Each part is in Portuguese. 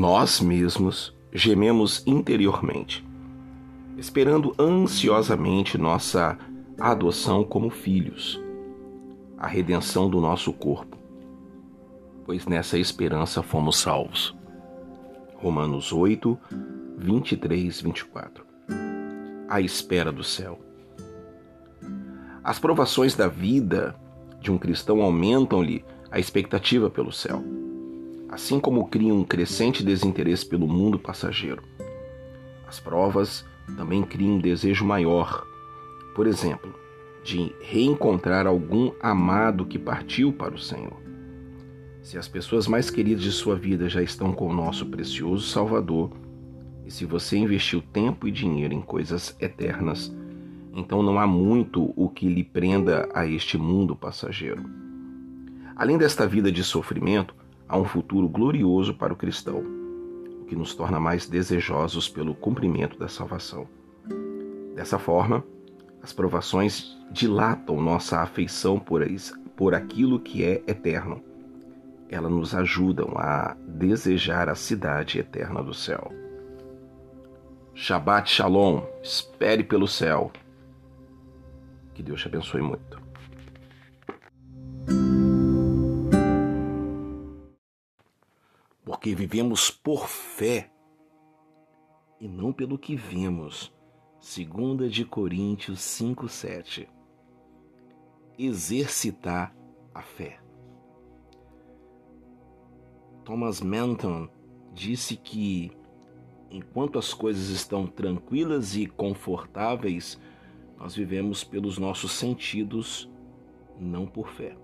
nós mesmos gememos interiormente, esperando ansiosamente nossa adoção como filhos, a redenção do nosso corpo, pois nessa esperança fomos salvos. Romanos 8, 23, 24. A espera do céu. As provações da vida de um cristão aumentam-lhe a expectativa pelo céu, assim como criam um crescente desinteresse pelo mundo passageiro. As provas também criam um desejo maior, por exemplo, de reencontrar algum amado que partiu para o Senhor. Se as pessoas mais queridas de sua vida já estão com o nosso precioso Salvador, e se você investiu tempo e dinheiro em coisas eternas, então não há muito o que lhe prenda a este mundo passageiro. Além desta vida de sofrimento, há um futuro glorioso para o cristão, o que nos torna mais desejosos pelo cumprimento da salvação. Dessa forma, as provações dilatam nossa afeição por, por aquilo que é eterno. Elas nos ajudam a desejar a cidade eterna do céu. Shabbat Shalom, espere pelo céu. Que Deus te abençoe muito. Porque vivemos por fé e não pelo que vemos. Segunda de Coríntios 5:7. Exercitar a fé. Thomas Manton disse que enquanto as coisas estão tranquilas e confortáveis, nós vivemos pelos nossos sentidos, não por fé.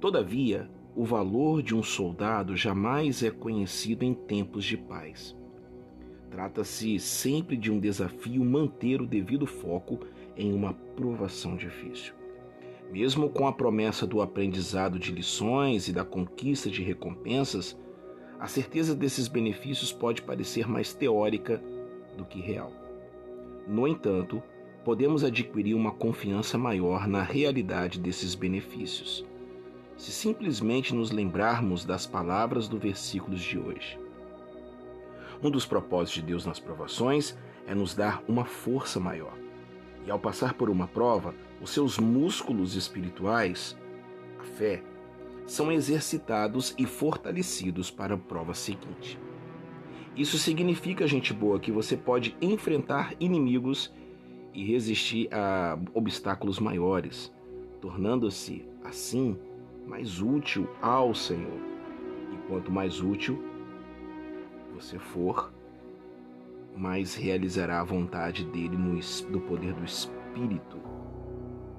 Todavia, o valor de um soldado jamais é conhecido em tempos de paz. Trata-se sempre de um desafio manter o devido foco em uma provação difícil. Mesmo com a promessa do aprendizado de lições e da conquista de recompensas, a certeza desses benefícios pode parecer mais teórica do que real. No entanto, podemos adquirir uma confiança maior na realidade desses benefícios, se simplesmente nos lembrarmos das palavras do versículos de hoje. Um dos propósitos de Deus nas provações é nos dar uma força maior. E ao passar por uma prova, os seus músculos espirituais, a fé, são exercitados e fortalecidos para a prova seguinte. Isso significa, gente boa, que você pode enfrentar inimigos e resistir a obstáculos maiores, tornando-se, assim, mais útil ao Senhor. E quanto mais útil você for, mais realizará a vontade dele no, do poder do Espírito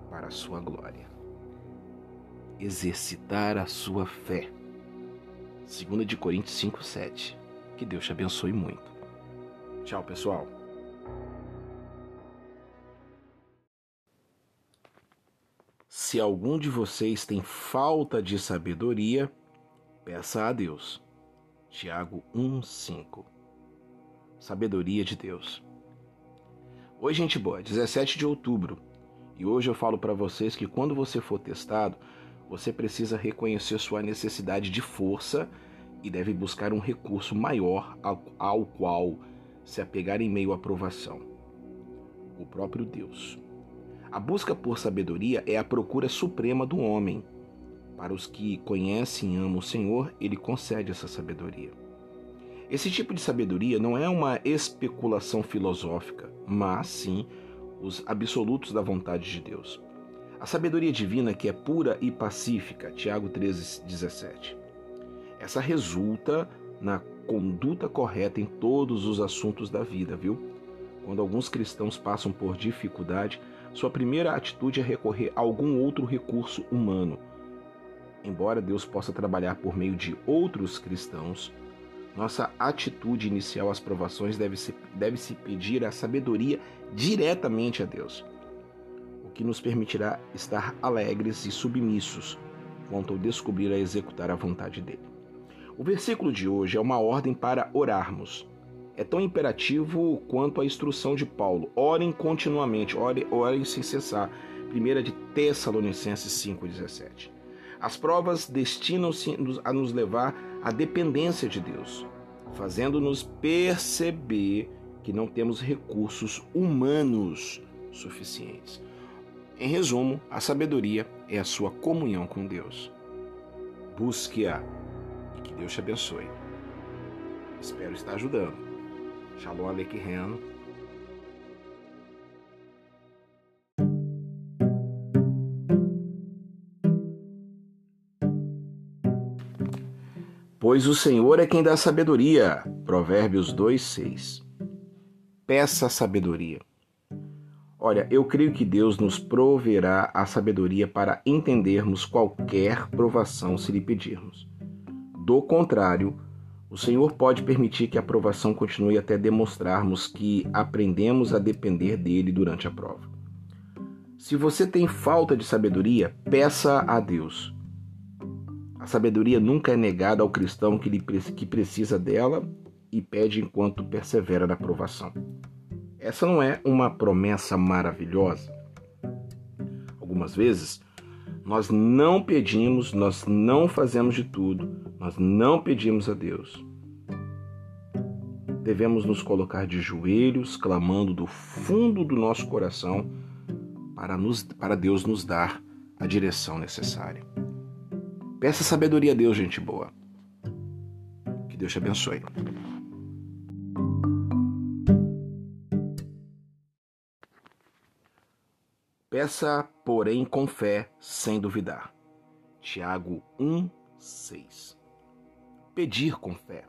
para a sua glória. Exercitar a sua fé. 2 de Coríntios 5:7. Que Deus te abençoe muito. Tchau, pessoal. Se algum de vocês tem falta de sabedoria, peça a Deus. Tiago 1:5. Sabedoria de Deus. Oi, gente boa, 17 de outubro. E hoje eu falo para vocês que quando você for testado, você precisa reconhecer sua necessidade de força e deve buscar um recurso maior ao, ao qual se apegar em meio à provação: o próprio Deus. A busca por sabedoria é a procura suprema do homem. Para os que conhecem e amam o Senhor, ele concede essa sabedoria. Esse tipo de sabedoria não é uma especulação filosófica, mas sim os absolutos da vontade de Deus. A sabedoria divina que é pura e pacífica, Tiago 13:17. Essa resulta na conduta correta em todos os assuntos da vida, viu? Quando alguns cristãos passam por dificuldade, sua primeira atitude é recorrer a algum outro recurso humano. Embora Deus possa trabalhar por meio de outros cristãos, nossa atitude inicial às provações deve se, deve se pedir a sabedoria diretamente a Deus, o que nos permitirá estar alegres e submissos quanto ao descobrir a executar a vontade dele. O versículo de hoje é uma ordem para orarmos é tão imperativo quanto a instrução de Paulo. Orem continuamente, orem, orem sem cessar. 1 de Tessalonicenses 5,17. As provas destinam-se a nos levar à dependência de Deus. fazendo-nos perceber que não temos recursos humanos suficientes. Em resumo, a sabedoria é a sua comunhão com Deus. Busque-a e que Deus te abençoe. Espero estar ajudando. Shalom Aleichem. Pois o Senhor é quem dá sabedoria. Provérbios 2, 6. Peça sabedoria. Olha, eu creio que Deus nos proverá a sabedoria para entendermos qualquer provação se lhe pedirmos. Do contrário, o Senhor pode permitir que a provação continue até demonstrarmos que aprendemos a depender dele durante a prova. Se você tem falta de sabedoria, peça a Deus. A sabedoria nunca é negada ao cristão que, lhe, que precisa dela e pede enquanto persevera na provação. Essa não é uma promessa maravilhosa? Algumas vezes nós não pedimos, nós não fazemos de tudo, nós não pedimos a Deus. Devemos nos colocar de joelhos, clamando do fundo do nosso coração para, nos, para Deus nos dar a direção necessária. Peça sabedoria a Deus, gente boa. Que Deus te abençoe. Peça, porém, com fé, sem duvidar. Tiago 1, 6. Pedir com fé.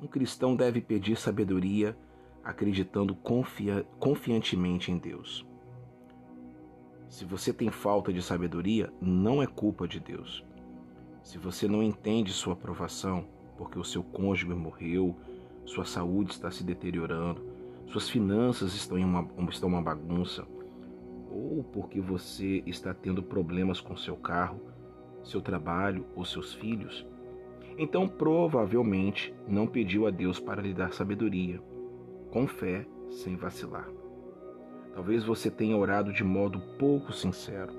Um cristão deve pedir sabedoria acreditando confia confiantemente em Deus. Se você tem falta de sabedoria, não é culpa de Deus. Se você não entende sua aprovação porque o seu cônjuge morreu, sua saúde está se deteriorando, suas finanças estão, em uma, estão uma bagunça, ou porque você está tendo problemas com seu carro, seu trabalho ou seus filhos, então provavelmente não pediu a Deus para lhe dar sabedoria, com fé, sem vacilar. Talvez você tenha orado de modo pouco sincero,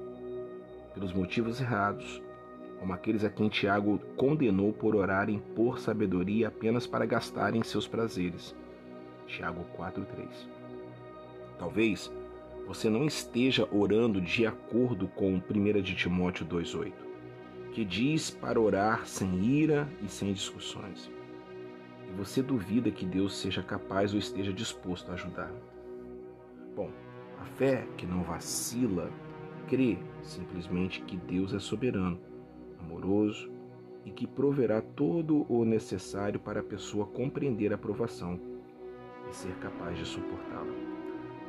pelos motivos errados, como aqueles a quem Tiago condenou por orarem por sabedoria apenas para gastarem seus prazeres. Tiago 4:3. Talvez você não esteja orando de acordo com 1 de Timóteo 2,8, que diz para orar sem ira e sem discussões. E você duvida que Deus seja capaz ou esteja disposto a ajudar. Bom, a fé que não vacila crê simplesmente que Deus é soberano, amoroso e que proverá todo o necessário para a pessoa compreender a provação e ser capaz de suportá-la.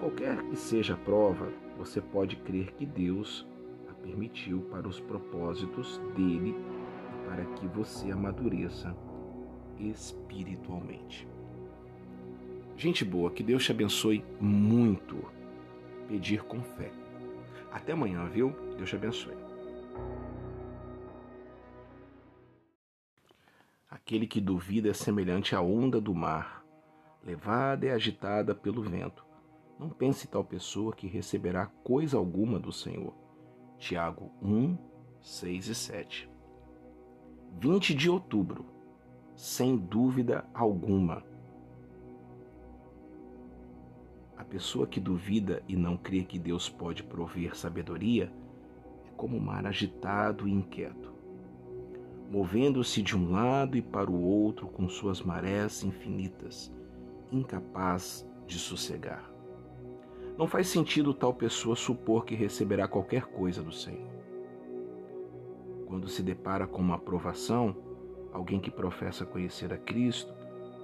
Qualquer que seja a prova, você pode crer que Deus permitiu para os propósitos dele e para que você amadureça espiritualmente. Gente boa, que Deus te abençoe muito. Pedir com fé. Até amanhã, viu? Deus te abençoe. Aquele que duvida é semelhante à onda do mar, levada e agitada pelo vento. Não pense tal pessoa que receberá coisa alguma do Senhor. Tiago 1, 6 e 7. 20 de outubro, sem dúvida alguma. A pessoa que duvida e não crê que Deus pode prover sabedoria é como o mar agitado e inquieto, movendo-se de um lado e para o outro com suas marés infinitas, incapaz de sossegar. Não faz sentido tal pessoa supor que receberá qualquer coisa do Senhor. Quando se depara com uma aprovação, alguém que professa conhecer a Cristo,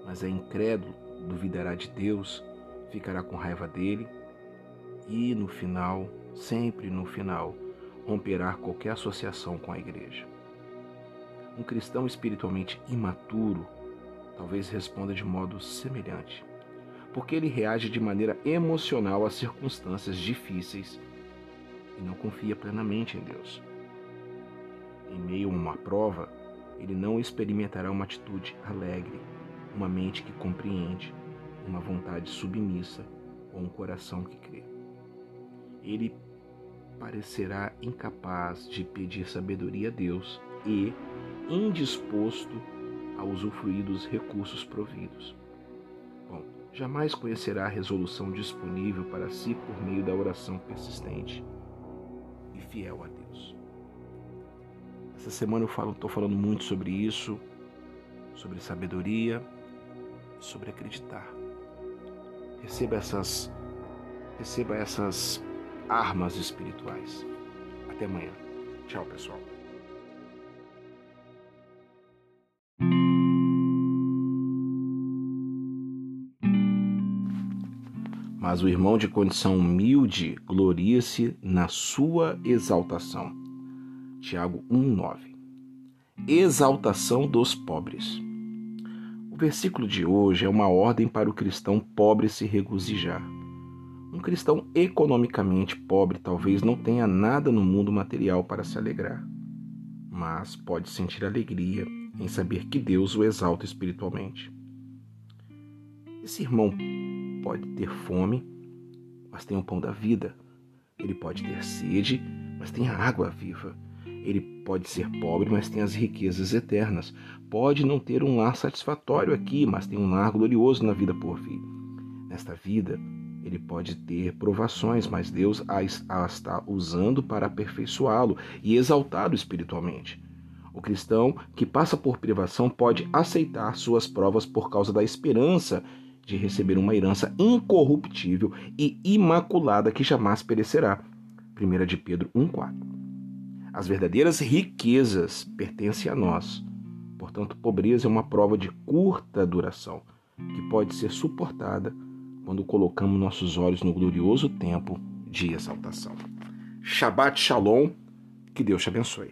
mas é incrédulo, duvidará de Deus, ficará com raiva dele e, no final, sempre no final, romperá qualquer associação com a igreja. Um cristão espiritualmente imaturo talvez responda de modo semelhante porque ele reage de maneira emocional às circunstâncias difíceis e não confia plenamente em Deus. Em meio a uma prova, ele não experimentará uma atitude alegre, uma mente que compreende, uma vontade submissa ou um coração que crê. Ele parecerá incapaz de pedir sabedoria a Deus e indisposto a usufruir dos recursos providos. Bom, jamais conhecerá a resolução disponível para si por meio da oração persistente e fiel a Deus. Essa semana eu estou falando muito sobre isso, sobre sabedoria, sobre acreditar. Receba essas, receba essas armas espirituais. Até amanhã. Tchau, pessoal. Mas o irmão de condição humilde gloria-se na sua exaltação. Tiago 1:9. Exaltação dos pobres. O versículo de hoje é uma ordem para o cristão pobre se regozijar. Um cristão economicamente pobre talvez não tenha nada no mundo material para se alegrar, mas pode sentir alegria em saber que Deus o exalta espiritualmente. Esse irmão pode ter fome, mas tem o pão da vida. Ele pode ter sede, mas tem a água viva. Ele pode ser pobre, mas tem as riquezas eternas. Pode não ter um lar satisfatório aqui, mas tem um lar glorioso na vida por vir. Nesta vida, ele pode ter provações, mas Deus a está usando para aperfeiçoá-lo e exaltá-lo espiritualmente. O cristão que passa por privação pode aceitar suas provas por causa da esperança de receber uma herança incorruptível e imaculada que jamais perecerá. 1 de Pedro 1,4. As verdadeiras riquezas pertencem a nós. Portanto, pobreza é uma prova de curta duração, que pode ser suportada quando colocamos nossos olhos no glorioso tempo de exaltação. Shabbat Shalom, que Deus te abençoe.